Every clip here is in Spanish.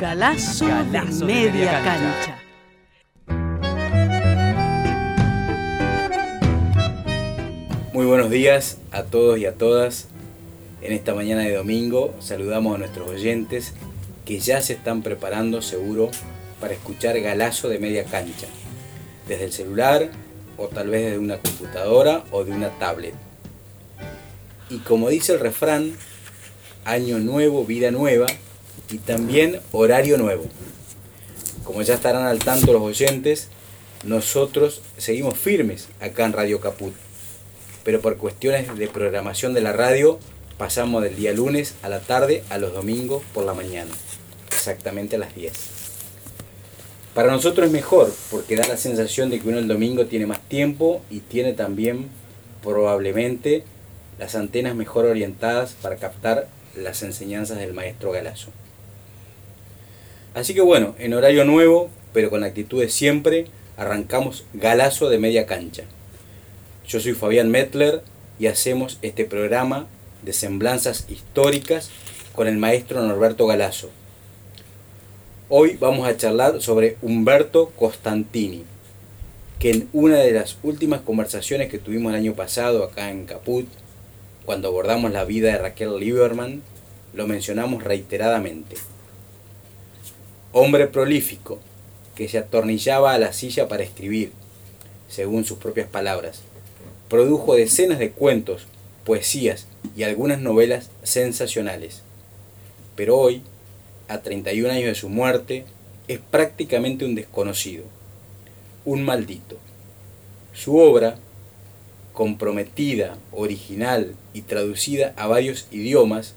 Galazo, Galazo de media cancha. cancha. Muy buenos días a todos y a todas. En esta mañana de domingo saludamos a nuestros oyentes que ya se están preparando seguro para escuchar Galazo de media cancha, desde el celular o tal vez desde una computadora o de una tablet. Y como dice el refrán, año nuevo, vida nueva y también horario nuevo. Como ya estarán al tanto los oyentes, nosotros seguimos firmes acá en Radio Caput pero por cuestiones de programación de la radio pasamos del día lunes a la tarde a los domingos por la mañana, exactamente a las 10. Para nosotros es mejor porque da la sensación de que uno el domingo tiene más tiempo y tiene también probablemente las antenas mejor orientadas para captar las enseñanzas del maestro Galazo. Así que bueno, en horario nuevo, pero con la actitud de siempre, arrancamos Galazo de media cancha. Yo soy Fabián Mettler y hacemos este programa de semblanzas históricas con el maestro Norberto Galazo. Hoy vamos a charlar sobre Humberto Costantini, que en una de las últimas conversaciones que tuvimos el año pasado acá en Caput, cuando abordamos la vida de Raquel Lieberman, lo mencionamos reiteradamente. Hombre prolífico, que se atornillaba a la silla para escribir, según sus propias palabras produjo decenas de cuentos, poesías y algunas novelas sensacionales. Pero hoy, a 31 años de su muerte, es prácticamente un desconocido, un maldito. Su obra, comprometida, original y traducida a varios idiomas,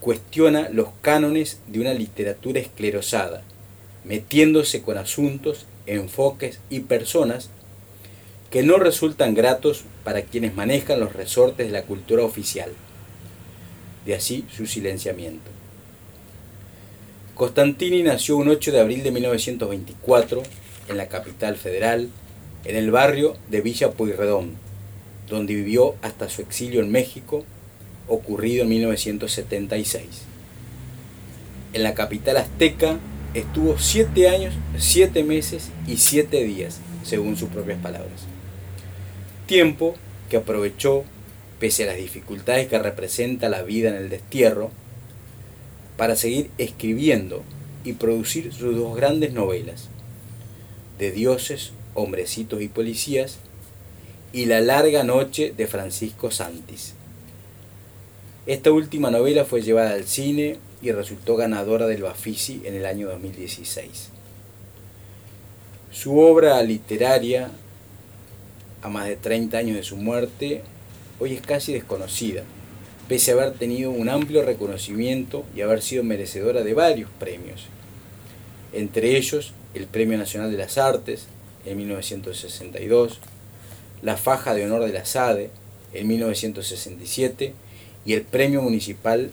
cuestiona los cánones de una literatura esclerosada, metiéndose con asuntos, enfoques y personas que no resultan gratos para quienes manejan los resortes de la cultura oficial. De así su silenciamiento. Costantini nació un 8 de abril de 1924 en la capital federal, en el barrio de Villa Pueyrredón, donde vivió hasta su exilio en México, ocurrido en 1976. En la capital azteca estuvo siete años, siete meses y siete días, según sus propias palabras tiempo que aprovechó, pese a las dificultades que representa la vida en el destierro, para seguir escribiendo y producir sus dos grandes novelas, De dioses, hombrecitos y policías, y La larga noche de Francisco Santis. Esta última novela fue llevada al cine y resultó ganadora del Bafisi en el año 2016. Su obra literaria a más de 30 años de su muerte, hoy es casi desconocida, pese a haber tenido un amplio reconocimiento y haber sido merecedora de varios premios, entre ellos el Premio Nacional de las Artes en 1962, la Faja de Honor de la SADE en 1967 y el Premio Municipal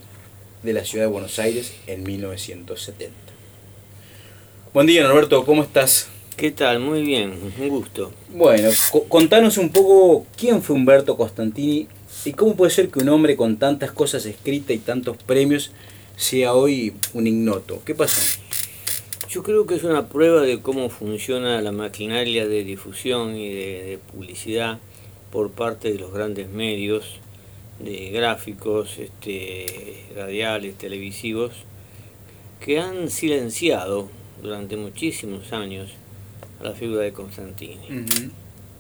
de la Ciudad de Buenos Aires en 1970. Buen día Norberto, ¿cómo estás? ¿Qué tal? Muy bien, un gusto. Bueno, co- contanos un poco quién fue Humberto Costantini y cómo puede ser que un hombre con tantas cosas escritas y tantos premios sea hoy un ignoto. ¿Qué pasó? Yo creo que es una prueba de cómo funciona la maquinaria de difusión y de, de publicidad por parte de los grandes medios, de gráficos, este, radiales, televisivos, que han silenciado durante muchísimos años a la figura de Constantini.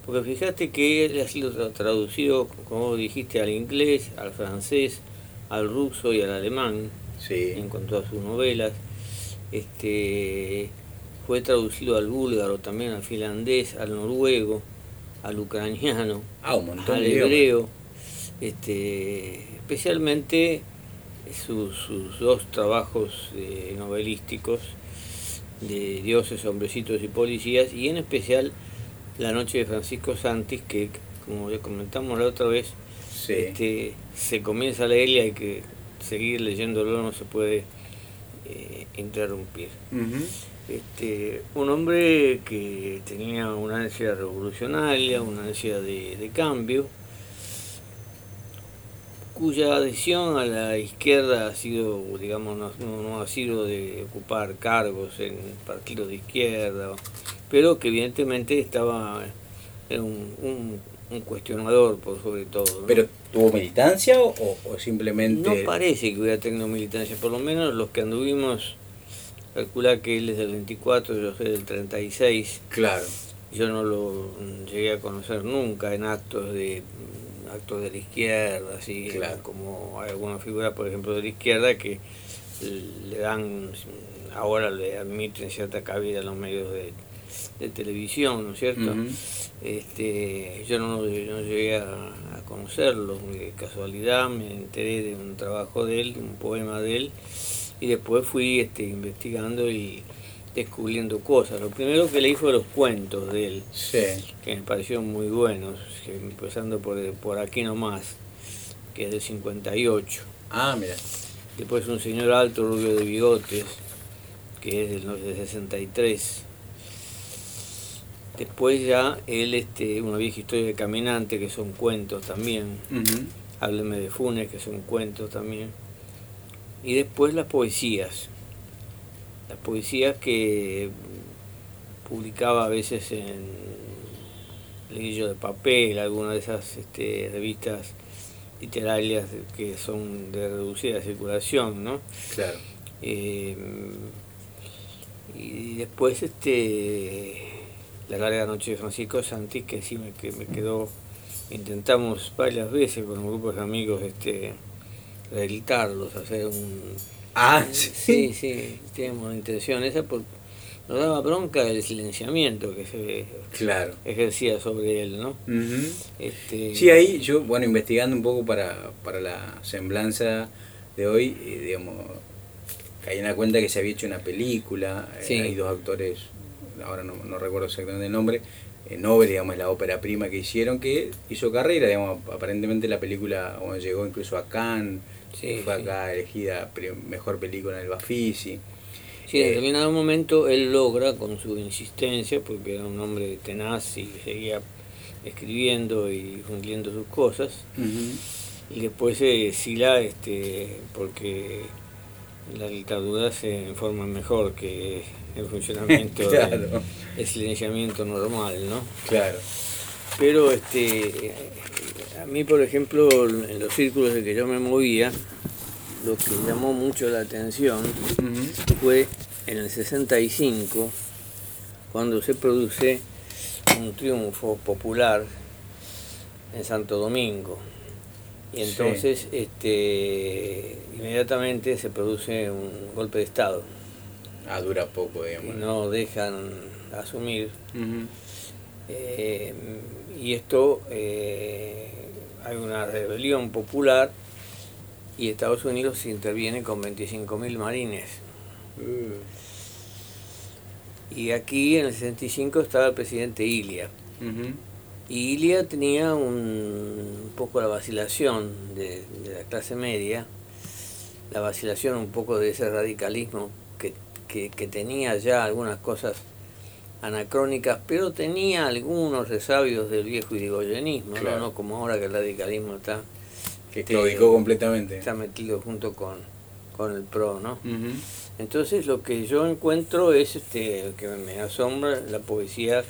Porque fíjate que él ha sido tra- traducido, como dijiste, al inglés, al francés, al ruso y al alemán, Sí. en cuanto a sus novelas. Este, fue traducido al búlgaro, también al finlandés, al noruego, al ucraniano, Ah, al hebreo, este, especialmente sus, sus dos trabajos eh, novelísticos de dioses, hombrecitos y policías, y en especial La Noche de Francisco Santis, que como ya comentamos la otra vez, este, se comienza a leer y hay que seguir leyéndolo, no se puede eh, interrumpir. este, un hombre que tenía una ansia revolucionaria, una ansia de, cambio, cuya adhesión a la izquierda ha sido, digamos, no, ha sido de ocupar cargos en partidos de izquierda, pero que evidentemente estaba en un un cuestionador por sobre todo. ¿Pero tuvo militancia o, simplemente...? No parece que hubiera tenido militancia, por lo menos los que anduvimos, calcular que él es del 24, yo soy del 36. Claro. Yo no lo llegué a conocer nunca en actos de actos de la izquierda, así como hay alguna figura, por ejemplo, de la izquierda que le dan, ahora le admiten cierta cabida a los medios de, televisión, ¿no es cierto? Este, yo no, llegué a, conocerlo, de casualidad me enteré de un trabajo de él, un poema de él, y después fui este, investigando y descubriendo cosas. Lo primero que leí fue los cuentos de él, que me parecieron muy buenos, empezando por, por aquí nomás, que es del 58. Ah, mira. Después un señor alto, rubio de bigotes, que es del, del 63 Después ya él, este, una vieja historia de caminante, que son cuentos también. Hábleme de Funes, que son cuentos también. Y después las poesías. Las poesías que publicaba a veces en Lillo de Papel, alguna de esas este, revistas literarias que son de reducida circulación, ¿no? Claro. Eh, y después este la larga noche de Francisco Santi, que sí me, que me quedó, intentamos varias veces con un grupo de amigos este, rehabilitarlos, hacer un... Ah, sí, sí, tenemos la intención esa, porque nos daba bronca el silenciamiento que se claro. ejercía sobre él, ¿no? este... Sí, ahí yo, bueno, investigando un poco para, para la semblanza de hoy, eh, digamos, caí en la cuenta que se había hecho una película, eh, hay dos actores ahora no, no recuerdo exactamente el nombre, eh, Nobel, digamos, la ópera prima que hicieron, que hizo carrera, digamos, aparentemente la película llegó incluso a Cannes, fue acá elegida mejor película en el Bafisi. Sí, en eh, determinado momento él logra, con su insistencia, porque era un hombre tenaz y seguía escribiendo y cumpliendo sus cosas, y después se sila este, porque la dictadura se informa mejor que el funcionamiento del silenciamiento normal, ¿no? Claro. Pero este a mí, por ejemplo, en los círculos de que yo me movía, lo que llamó mucho la atención fue en el 65, cuando se produce un triunfo popular en Santo Domingo. Y entonces este, inmediatamente se produce un golpe de Estado. Ah, dura poco, digamos. No dejan asumir. Eh, y esto, eh, hay una rebelión popular y Estados Unidos interviene con 25.000 marines. Uh. Y aquí en el 65 estaba el presidente Ilia. Y Ilia tenía un, poco la vacilación de, la clase media, la vacilación un poco de ese radicalismo que, tenía ya algunas cosas anacrónicas, pero tenía algunos resabios del viejo irigoyenismo, ¿no? como ahora que el radicalismo está... Que este, completamente. Está metido junto con, con el PRO, ¿no? Entonces lo que yo encuentro es este que me asombra la poesía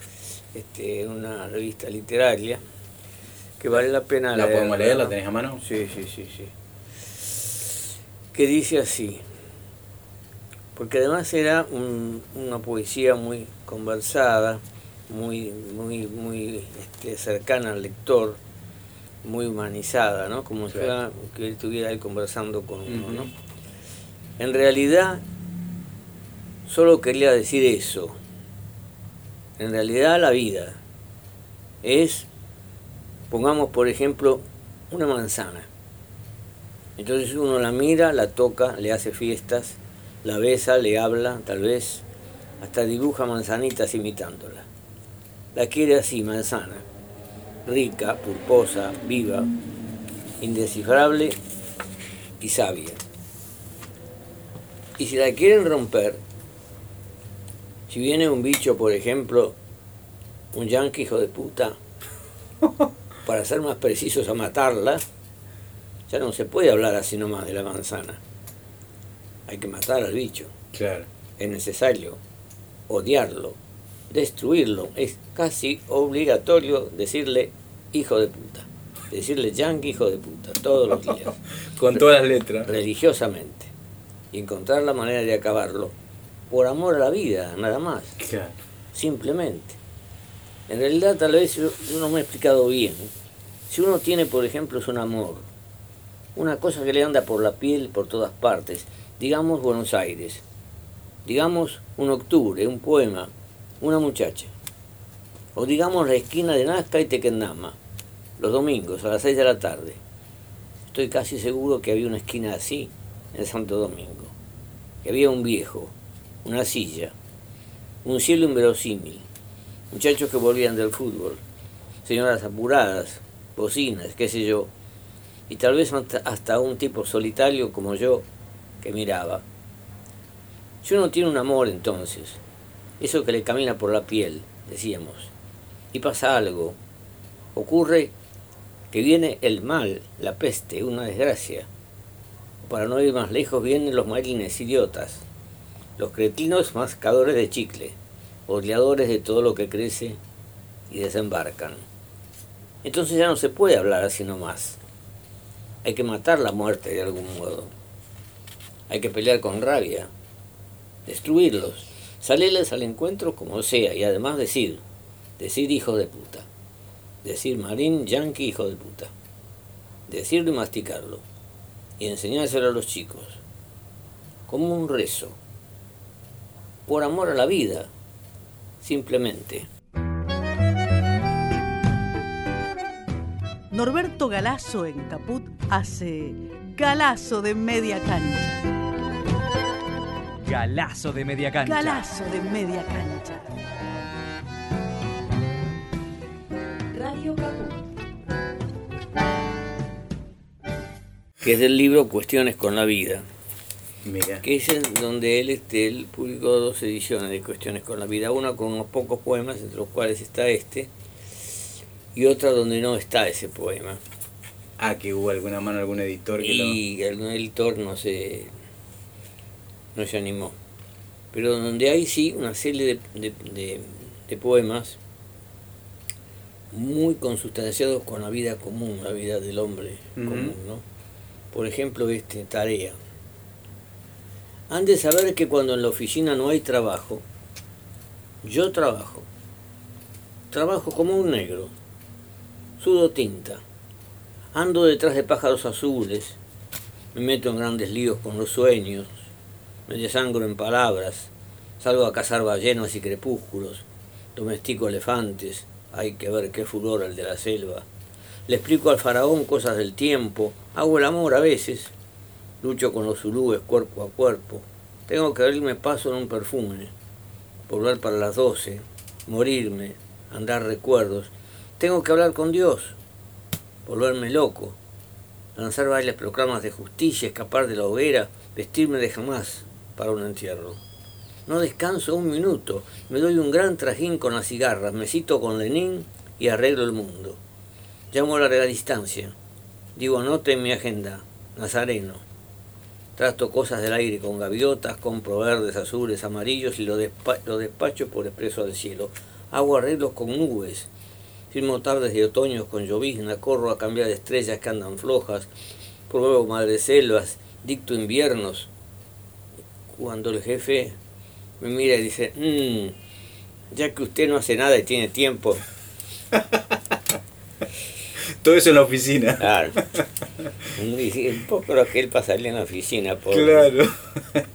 este, una revista literaria que vale la pena ¿La podemos leer? ¿La tenés a mano? Sí, sí, sí, sí. Que dice así, porque además era una poesía muy conversada, muy, muy, muy este, cercana al lector, muy humanizada, ¿no? Como si fuera que estuviera ahí conversando con uno, ¿no? En realidad, solo quería decir eso, en realidad la vida es, pongamos por ejemplo, una manzana. Entonces uno la mira, la toca, le hace fiestas, la besa, le habla, tal vez, hasta dibuja manzanitas imitándola. La quiere así, manzana, rica, pulposa, viva, indescifrable y sabia. Y si la quieren romper, si viene un bicho, por ejemplo, un yanqui hijo de puta, para ser más precisos a matarla, ya no se puede hablar así nomás de la manzana. Hay que matar al bicho. Claro. Es necesario odiarlo, destruirlo. Es casi obligatorio decirle hijo de puta. Decirle yanqui hijo de puta todos los días. Con todas las letras. Religiosamente. Y encontrar la manera de acabarlo. Por amor a la vida, nada más. Claro. Simplemente. En realidad tal vez yo no me he explicado bien. Si uno tiene, por ejemplo, es un amor, una cosa que le anda por la piel por todas partes, digamos Buenos Aires, digamos un octubre, un poema, una muchacha, o digamos la esquina de Nazca y Tequendama, los domingos a las 6 de la tarde. Estoy casi seguro que había una esquina así en Santo Domingo, que había un viejo, una silla, un cielo inverosímil, muchachos que volvían del fútbol, señoras apuradas, bocinas, qué sé yo, y tal vez hasta un tipo solitario como yo que miraba. Si uno tiene un amor entonces, eso que le camina por la piel, decíamos, y pasa algo, ocurre que viene el mal, la peste, una desgracia. Para no ir más lejos vienen los marines idiotas, los cretinos mascadores de chicle, oleadores de todo lo que crece y desembarcan. Entonces ya no se puede hablar así nomás. Hay que matar la muerte de algún modo. Hay que pelear con rabia, destruirlos, salirles al encuentro como sea y además decir, decir hijo de puta, decir marín yankee hijo de puta, decirlo y masticarlo y enseñárselo a los chicos, como un rezo, por amor a la vida, simplemente. Norberto Galazo en Caput hace Galazo de media cancha. Galazo de media cancha. Galazo de media cancha. Radio Caput. Que es del libro Cuestiones con la vida. Mira. que es en donde él, este, él publicó dos ediciones de Cuestiones con la vida, una con unos pocos poemas, entre los cuales está este, y otra donde no está ese poema. Ah, que hubo alguna mano, algún editor que lo... Y algún editor no se, no se animó. Pero donde hay sí una serie de, de- de- de poemas muy consustanciados con la vida común, la vida del hombre común, ¿no? Por ejemplo, este, tarea. Han de saber que cuando en la oficina no hay trabajo, yo trabajo. Trabajo como un negro. Sudo tinta. Ando detrás de pájaros azules. Me meto en grandes líos con los sueños. Me desangro en palabras. Salgo a cazar ballenas y crepúsculos. Domestico elefantes. Hay que ver qué furor el de la selva. Le explico al faraón cosas del tiempo. Hago el amor a veces. Lucho con los zulúes cuerpo a cuerpo. Tengo que abrirme paso en un perfume. Volver para las doce. Morirme. Andar recuerdos. Tengo que hablar con Dios. Volverme loco. Lanzar bailes proclamas de justicia, escapar de la hoguera, vestirme de jamás para un entierro. No descanso un minuto. Me doy un gran trajín con las cigarras. Me cito con Lenin y arreglo el mundo. Llamo a larga distancia. Digo, anote en mi agenda. Nazareno. Trato cosas del aire con gaviotas, compro verdes, azules, amarillos y lo, despa- lo despacho por expreso al cielo. Hago arreglos con nubes. Firmo tardes de otoño con llovizna, corro a cambiar estrellas que andan flojas, promuevo madreselvas, dicto inviernos. Cuando el jefe me mira y dice, "Mm, ya que usted no hace nada y tiene tiempo, Todo eso en la oficina. claro. Un poco lo que él pasaría en la oficina, pobre. Claro.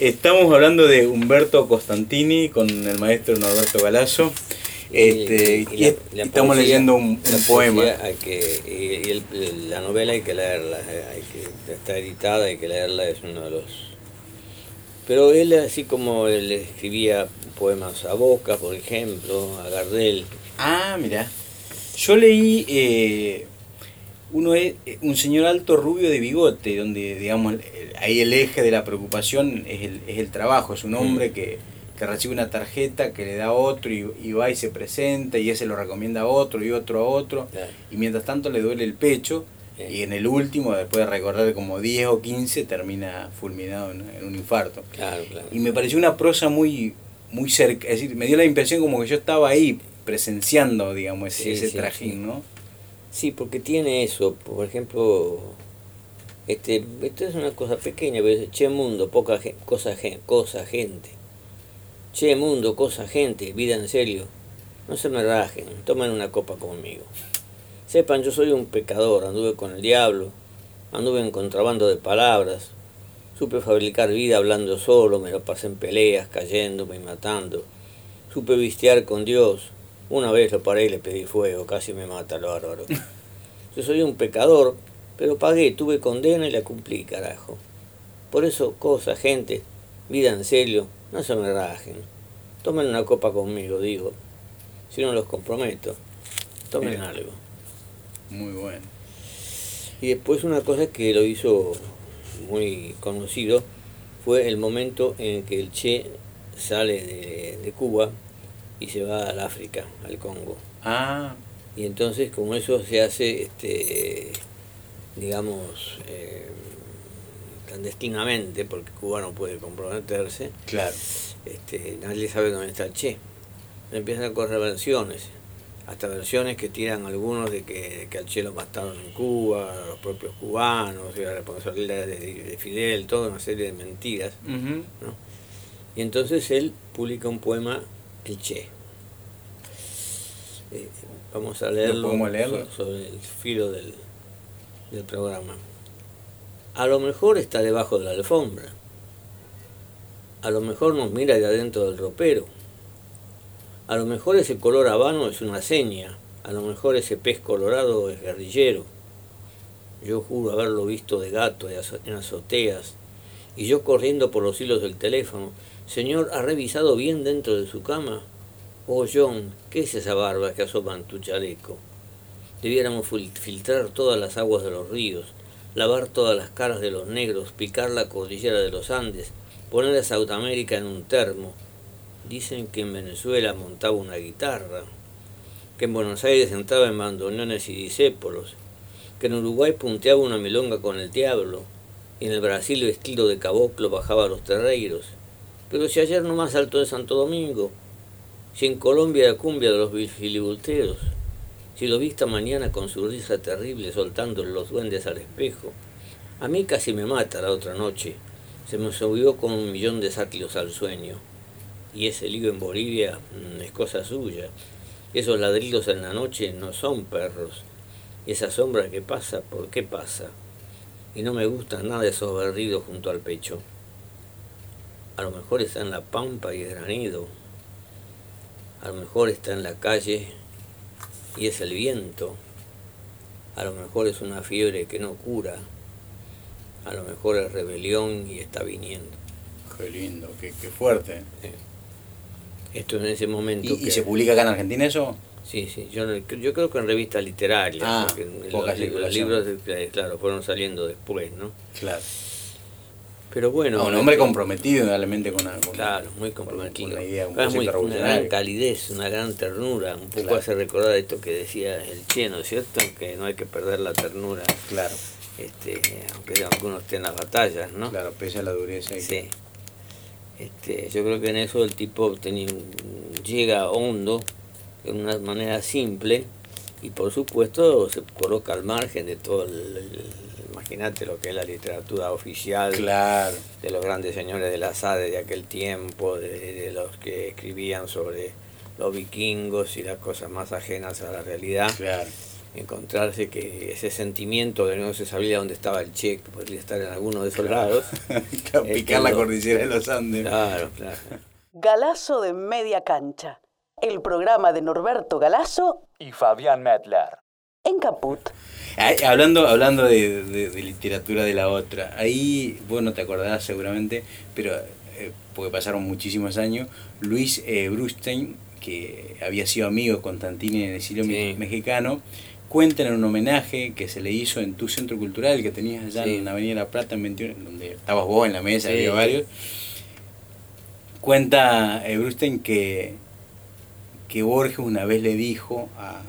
Estamos hablando de Humberto Costantini con el maestro Norberto Galazo. Este, y, la- y la estamos poesía- leyendo un, poema. poesía hay que, y, el- la novela hay que leerla, hay que, está editada, hay que leerla, es uno de los... Pero él, así como él escribía poemas a Boca, por ejemplo, a Gardel, Ah, mira. Yo leí eh, uno es eh, un señor alto rubio de bigote, donde digamos el- ahí el eje de la preocupación es el, es el trabajo, es un hombre Mm. que, que recibe una tarjeta que le da a otro y, y va y se presenta y ese lo recomienda a otro y otro a otro Claro. y mientras tanto le duele el pecho. Y en el último, después de recorrer como 10 o 15, termina fulminado en, en un infarto. claro, claro. Y me pareció una prosa muy, muy cerca, es decir, me dio la impresión como que yo estaba ahí presenciando, digamos, ese, Sí, ese sí, trajín, sí. ¿no? Sí, porque tiene eso, por ejemplo, este, esto es una cosa pequeña, pero dice, che mundo, poca gen- cosa, cosa gente. Che mundo, cosa gente, vida en serio. No se me rajen, tomen una copa conmigo. Sepan, yo soy un pecador, anduve con el diablo, anduve en contrabando de palabras, supe fabricar vida hablando solo, me lo pasé en peleas, cayéndome y matando. Supe vistear con Dios, una vez lo paré y le pedí fuego, casi me mata el bárbaro. Yo soy un pecador, pero pagué, tuve condena y la cumplí, carajo. Por eso, cosa, gente, vida en serio, no se me rajen. Tomen una copa conmigo, digo. Si no los comprometo, tomen algo. Muy bueno. Y después una cosa que lo hizo muy conocido fue el momento en que el Che sale de, de Cuba y se va al África, al Congo. Ah, Y entonces como eso se hace, este, digamos, eh, clandestinamente, porque Cuba no puede comprometerse, claro. este, nadie sabe dónde está el Che. Empiezan a correr versiones, hasta versiones que tiran algunos de que, de que al Che lo mataron en Cuba, los propios cubanos, la responsabilidad de, de Fidel, toda una serie de mentiras. ¿no? Y entonces él publica un poema, El Che. Eh, vamos a leerlo, podemos leerlo? so- sobre el filo del, del programa. A lo mejor está debajo de la alfombra. A lo mejor nos mira de adentro del ropero. A lo mejor ese color habano es una seña. A lo mejor ese pez colorado es guerrillero. Yo juro haberlo visto de gato en azo- en azoteas. Y yo corriendo por los hilos del teléfono. Señor, ¿ha revisado bien dentro de su cama? Oh, John, ¿qué es esa barba que asoma en tu chaleco? Debiéramos fil- filtrar todas las aguas de los ríos, lavar todas las caras de los negros, picar la cordillera de los Andes, poner a Sudamérica en un termo. Dicen que en Venezuela montaba una guitarra, que en Buenos Aires entraba en bandoneones y disépolos, que en Uruguay punteaba una milonga con el diablo, y en el Brasil vestido de caboclo bajaba a los terreiros. Pero si ayer nomás saltó de Santo Domingo, si en Colombia la cumbia de los filibulteros, si lo vista mañana con su risa terrible soltando los duendes al espejo, a mí casi me mata la otra noche, se me subió con un millón de sátiros al sueño, y ese lío en Bolivia mm, es cosa suya, esos ladridos en la noche no son perros, y esa sombra que pasa, ¿por qué pasa? Y no me gustan nada esos berridos junto al pecho. A lo mejor está en la pampa y es granido. A lo mejor está en la calle y es el viento. A lo mejor es una fiebre que no cura. A lo mejor es rebelión y está viniendo. Qué lindo, qué, qué fuerte. Esto en ese momento. ¿Y, y que- se publica acá en Argentina eso? Sí, sí, yo, yo creo que en revistas literarias, Ah, porque los, los libros, eh, claro, fueron saliendo después, ¿no? Claro. Pero bueno. No, un hombre comprometido realmente con algo. Claro, muy con comprometido. una idea, un Además, muy- una gran calidez, una gran ternura. Un poco Claro. hace recordar esto que decía el Che, ¿no es cierto? Que no hay que perder la ternura, Claro, este, aunque algunos estén las batallas, ¿no? claro, pese a la dureza. y- Sí. Este, yo creo que en eso el tipo tenía llega hondo de una manera simple y por supuesto se coloca al margen de todo el, el- imagínate lo que es la literatura oficial Claro, de los grandes señores de la SADE de aquel tiempo, de, de los que escribían sobre los vikingos y las cosas más ajenas a la realidad, claro. Encontrarse que ese sentimiento de no se sabía dónde estaba el Che, que podría estar en alguno de esos lados. Picar la cordillera de los Andes. Claro, claro. Galazo de media cancha. el programa de Norberto Galazo y Fabián Medler. en Caput. Hablando, hablando de, de- de literatura de la otra, ahí vos no te acordás seguramente, pero eh, porque pasaron muchísimos años, Luis eh, Brustein, que había sido amigo de Constantini en el Sí. me- mexicano, cuenta en un homenaje que se le hizo en tu centro cultural que tenías allá Sí. en Avenida La Plata, en 21, donde estabas vos en la mesa, Sí. había varios. Cuenta eh, Brustein que, que Borges una vez le dijo a,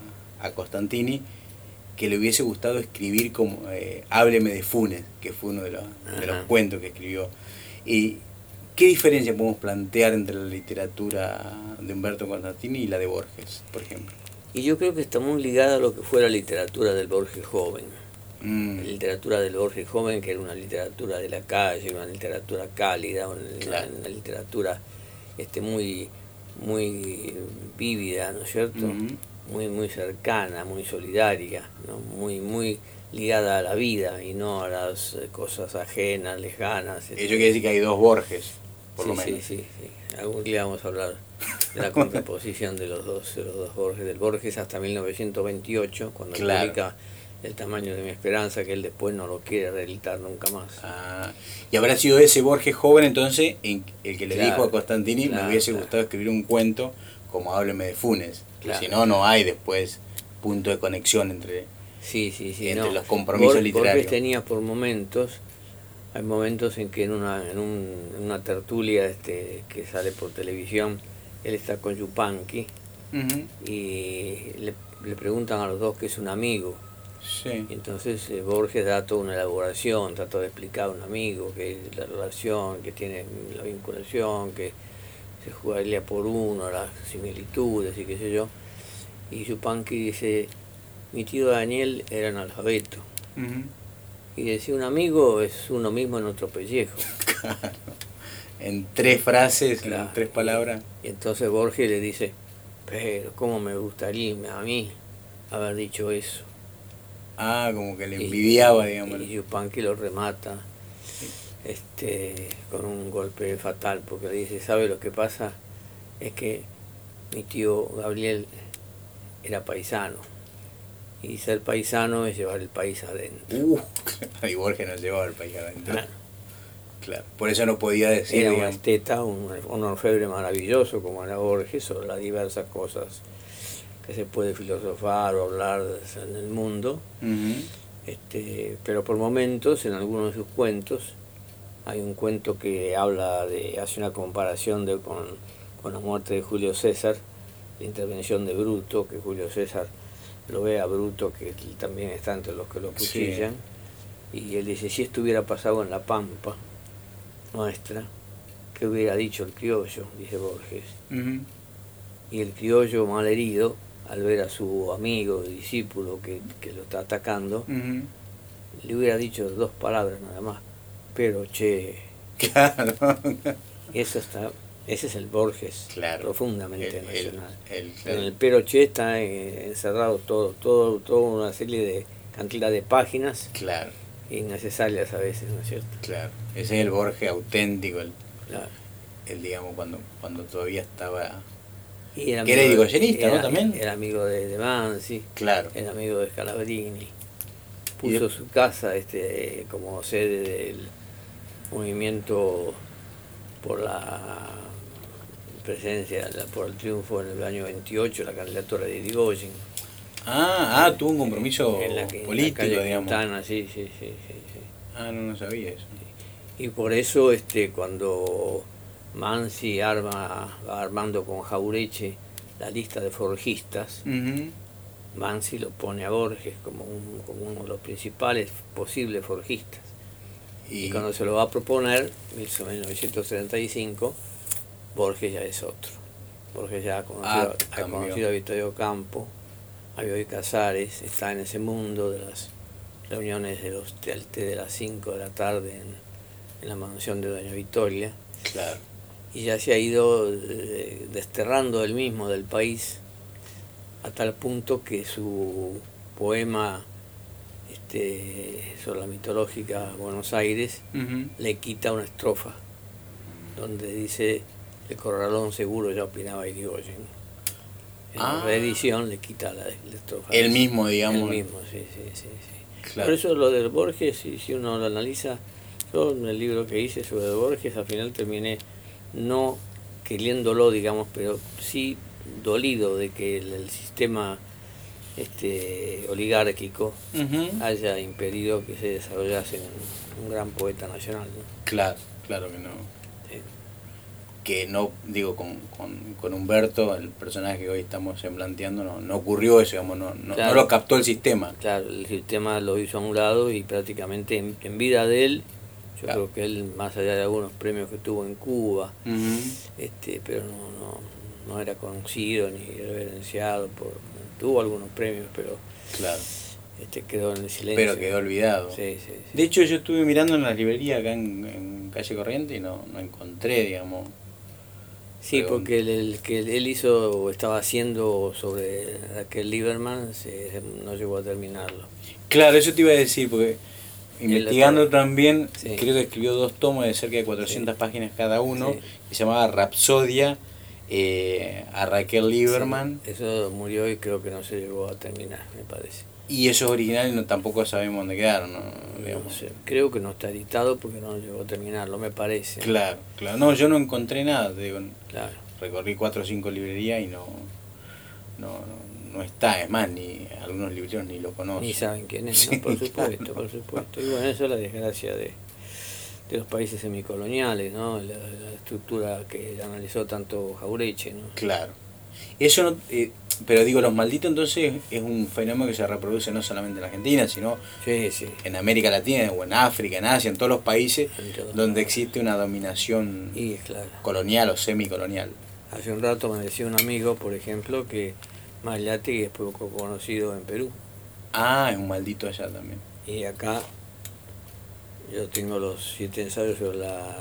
a Constantini que le hubiese gustado escribir como eh, Hábleme de Funes, que fue uno de los, de los cuentos que escribió. ¿Y qué diferencia podemos plantear entre la literatura de Humberto Constantini y la de Borges, por ejemplo? Y yo creo que está muy ligada a lo que fue la literatura del Borges joven. Mm, La literatura del Borges joven, que era una literatura de la calle, una literatura cálida, una, Claro. una literatura este, muy, muy vívida, ¿no es cierto? Muy, muy cercana, muy solidaria, ¿no? muy, muy ligada a la vida y no a las eh, cosas ajenas, lejanas. Eso este. quiere decir que hay dos Borges, por sí, lo menos. Sí, sí, sí. Algún día vamos a hablar de la contraposición de los dos, de los dos Borges, del Borges hasta 1928, cuando Claro. publica El tamaño de mi esperanza, que él después no lo quiere reeditar nunca más. Ah, y habrá sido ese Borges joven entonces en- el que le Claro, dijo a Constantini me hubiese gustado escribir un cuento como Hábleme de Funes. que. Si no, no hay después punto de conexión entre... Sí, sí, sí. Entre no. los compromisos Bor- literarios. Borges tenía por momentos, hay momentos en que en una, en un- en una tertulia este, que sale por televisión, él está con Yupanqui y le, le preguntan a los dos que es un amigo. Sí. Y entonces eh, Borges da toda una elaboración, trató de explicar a un amigo que es la relación, que tiene la vinculación, que se jugaría por uno, las similitudes y qué sé yo. Y Yupanqui dice, mi tío Daniel era analfabeto. Y decía, un amigo es uno mismo en otro pellejo. En tres frases, Claro. en tres palabras. Y entonces Borges le dice, pero cómo me gustaría a mí haber dicho eso. Ah, como que le Y- envidiaba, digamos. Y Yupanqui lo remata este, con un golpe fatal, porque le dice, ¿sabe lo que pasa? Es que mi tío Gabriel era paisano. Y ser paisano es llevar el país adentro. Uh, y Borges nos llevaba al país adentro. Claro. Claro. Por eso no podía decir, Era un digamos, esteta, un, un orfebre maravilloso como era Borges sobre las diversas cosas que se puede filosofar o hablar en el mundo. Este, pero por momentos, en algunos de sus cuentos, hay un cuento que habla de, hace una comparación de, con, con la muerte de Julio César, la intervención de Bruto, que Julio César lo ve a Bruto, que también está entre los que lo Sí. cuchillan, y él dice, si esto hubiera pasado en la Pampa nuestra, ¿qué hubiera dicho el criollo? Dice Borges. Y el criollo mal herido, al ver a su amigo, discípulo que, que lo está atacando, le hubiera dicho dos palabras nada más, pero che, Claro. eso está, ese es el Borges, Claro. profundamente El- el- nacional. el- en el pero che está eh, encerrado todo, todo, toda una serie de cantidad de páginas Claro, innecesarias a veces, ¿no es cierto? claro. Ese es el Borges auténtico, el, Claro. el, digamos, cuando, cuando todavía estaba... Y era Que era amigo de- irigoyenista, ¿no? era- También. Era amigo de, de Mansi, Claro. era amigo de Scalabrini. De- Puso su casa este, como sede del movimiento por la presencia, por el triunfo en el año 28, la candidatura de Irigoyen. Ah, ah, tuvo un compromiso en la, que- en la político, digamos. Quintana, sí, sí, sí. Ah, no, no sabía eso. Y por eso este cuando Mansi arma, va armando con Jaureche la lista de forjistas, Ujú. Mansi lo pone a Borges como, un- como uno de los principales posibles forjistas. Y, Y, cuando se lo va a proponer, en 1975, Borges ya es otro. Borges ya ha conocido, Ah, ha conocido a Vittorio Campo, a Bioy Casares, está en ese mundo de las reuniones de los, té de las 5 de la tarde en, en la mansión de Doña Victoria claro. y ya se ha ido eh, desterrando él mismo del país a tal punto que su poema este, sobre la mitológica Buenos Aires le quita una estrofa donde dice el corralón seguro ya opinaba Irigoyen. Ah. la reedición le quita la estrofa. El mismo, digamos. El mismo, sí, sí, sí. sí. Claro. Por eso lo del Borges, si, si uno lo analiza, yo en el libro que hice sobre Borges, al final terminé no queriéndolo, digamos, pero sí dolido de que el, el sistema este oligárquico haya impedido que se desarrollase un, un gran poeta nacional. ¿no? Claro, claro que no. Que no, digo, con, con, con Humberto, el personaje que hoy estamos planteando, no, no ocurrió eso, digamos, no, no, Claro. no lo captó el sistema. Claro, el sistema lo hizo a un lado y prácticamente en, en vida de él, yo Claro. creo que él, más allá de algunos premios que tuvo en Cuba, este pero no, no, no era conocido ni reverenciado por tuvo algunos premios pero Claro, este quedó en el silencio pero quedó olvidado. sí, sí, sí. De hecho, yo estuve mirando en la librería acá en, en Calle Corriente y no, no encontré, digamos. Sí, pero- porque el, el que él hizo o estaba haciendo sobre aquel Lieberman se, no llegó a terminarlo. Claro, eso te iba a decir, porque investigando también, Sí. creo que escribió dos tomos de cerca de 400 páginas cada uno, Sí. que se llamaba Rapsodia eh, a Raquel Lieberman, eso murió y creo que no se llegó a terminar me parece y esos originales no, tampoco sabemos dónde quedaron. ¿no? no sé, creo que no está editado porque no llegó a terminarlo me parece Claro, claro. No, yo no encontré nada, te digo, claro recorrí cuatro o cinco librerías y no, no, no, no está, es más, ni algunos libreros ni lo conocen. Ni saben quién es, por supuesto, claro. por supuesto. Y bueno, eso es la desgracia de, de los países semicoloniales, ¿no? La, la estructura que analizó tanto Jaureche, ¿no? Claro. Eso no, eh, pero digo, los malditos entonces es un fenómeno que se reproduce no solamente en Argentina, sino Sí, sí. en América Latina o en África, en Asia, en todos los países donde existe una dominación Y es claro. colonial o semicolonial. Hace un rato me decía un amigo, por ejemplo, que Magliatti es poco conocido en Perú. Ah, es un maldito allá también. Y acá yo tengo los siete ensayos sobre la,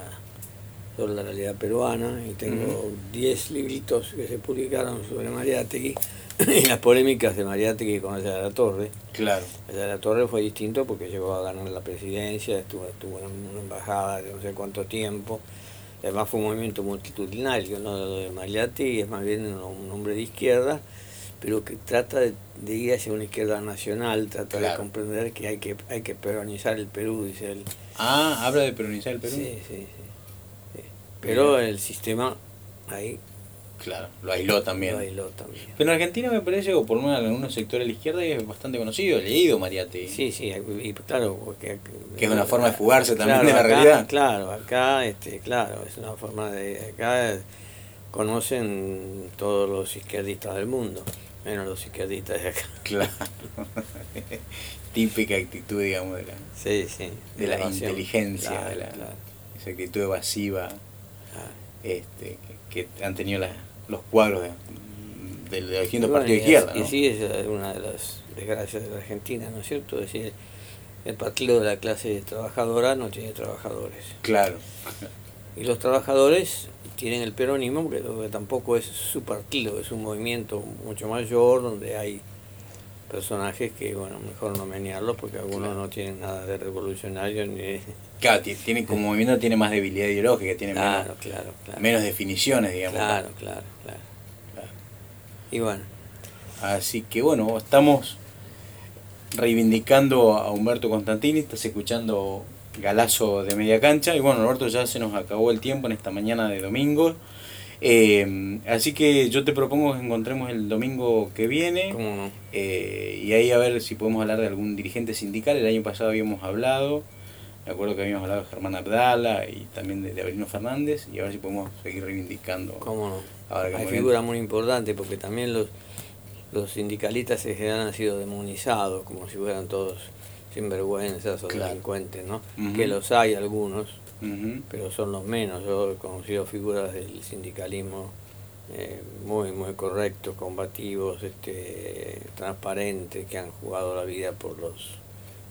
sobre la realidad peruana y tengo 10 libritos que se publicaron sobre Mariátegui y las polémicas de Mariátegui con Allá de la Torre. Claro. Allá de la Torre fue distinto porque llegó a ganar la presidencia, estuvo, estuvo en una embajada de no sé cuánto tiempo. Además fue un movimiento multitudinario, ¿no? Lo de Mariátegui es más bien un, hombre de izquierda, pero que trata de, de ir hacia una izquierda nacional, trata de comprender que hay que hay que peronizar el Perú, dice él. Ah, habla de peronizar el Perú. Sí, sí, sí. Pero el sistema ahí Claro, lo aisló también. lo bailó también. Pero en Argentina me parece, o por lo menos en algunos sectores de la izquierda, es bastante conocido, leído Mariate. Sí, sí, y claro, porque Que es una forma de fugarse también Claro, de la acá- realidad. Claro, acá, este, claro, es una forma de, acá conocen todos los izquierdistas del mundo, menos los izquierdistas de acá. Claro. Típica actitud, digamos, de la, Sí, sí. de la inteligencia, Claro, de la, claro, esa actitud evasiva. Este, que, han tenido las- los cuadros de, de, de bueno, partidos de izquierda. ¿no? Sí, es una de las desgracias de la Argentina, ¿no es cierto? Es decir, el partido de la clase trabajadora no tiene trabajadores. Claro, Y los trabajadores tienen el peronismo, que tampoco es su partido, es un movimiento mucho mayor donde hay personajes que, bueno, mejor no menearlos porque algunos Claro. no tienen nada de revolucionario ni de... claro ti- tiene, como movimiento tiene más debilidad ideológica, tiene Claro, menos, claro, menos definiciones, digamos. Claro, claro, claro. Y bueno, Así que bueno, estamos reivindicando a Humberto Constantini, estás escuchando Galazo de Media Cancha y bueno, Alberto ya se nos acabó el tiempo en esta mañana de domingo. Eh, así que yo te propongo que encontremos el domingo que viene ¿cómo no? eh, y ahí a ver si podemos hablar de algún dirigente sindical. El año pasado habíamos hablado, me acuerdo que habíamos hablado de Germán Abdala y también de, de Avelino Fernández y a ver si podemos seguir reivindicando. ¿Cómo no? Ahora que Hay figuras muy importantes porque también los, los sindicalistas en general han sido demonizados como si fueran todos sinvergüenzas o Claro. delincuentes, ¿no? Que los hay algunos, pero son los menos. Yo he conocido figuras del sindicalismo eh, muy, muy correctos, combativos, este, transparentes, que han jugado la vida por los,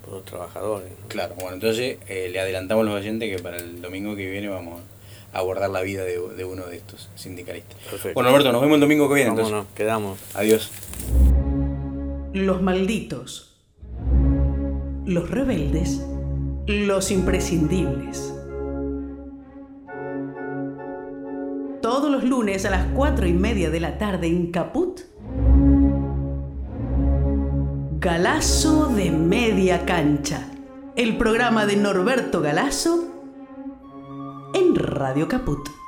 por los trabajadores. ¿no? Claro, bueno, entonces eh, le adelantamos a los oyentes que para el domingo que viene vamos a abordar la vida de, de uno de estos sindicalistas. Perfecto. Bueno, Alberto, nos vemos el domingo que viene. ¿Cómo Entonces. Quedamos. Adiós. Los malditos los rebeldes, los imprescindibles. Todos los lunes a las cuatro y media de la tarde en Caput, Galazo de Media Cancha, el programa de Norberto Galazo en Radio Caput.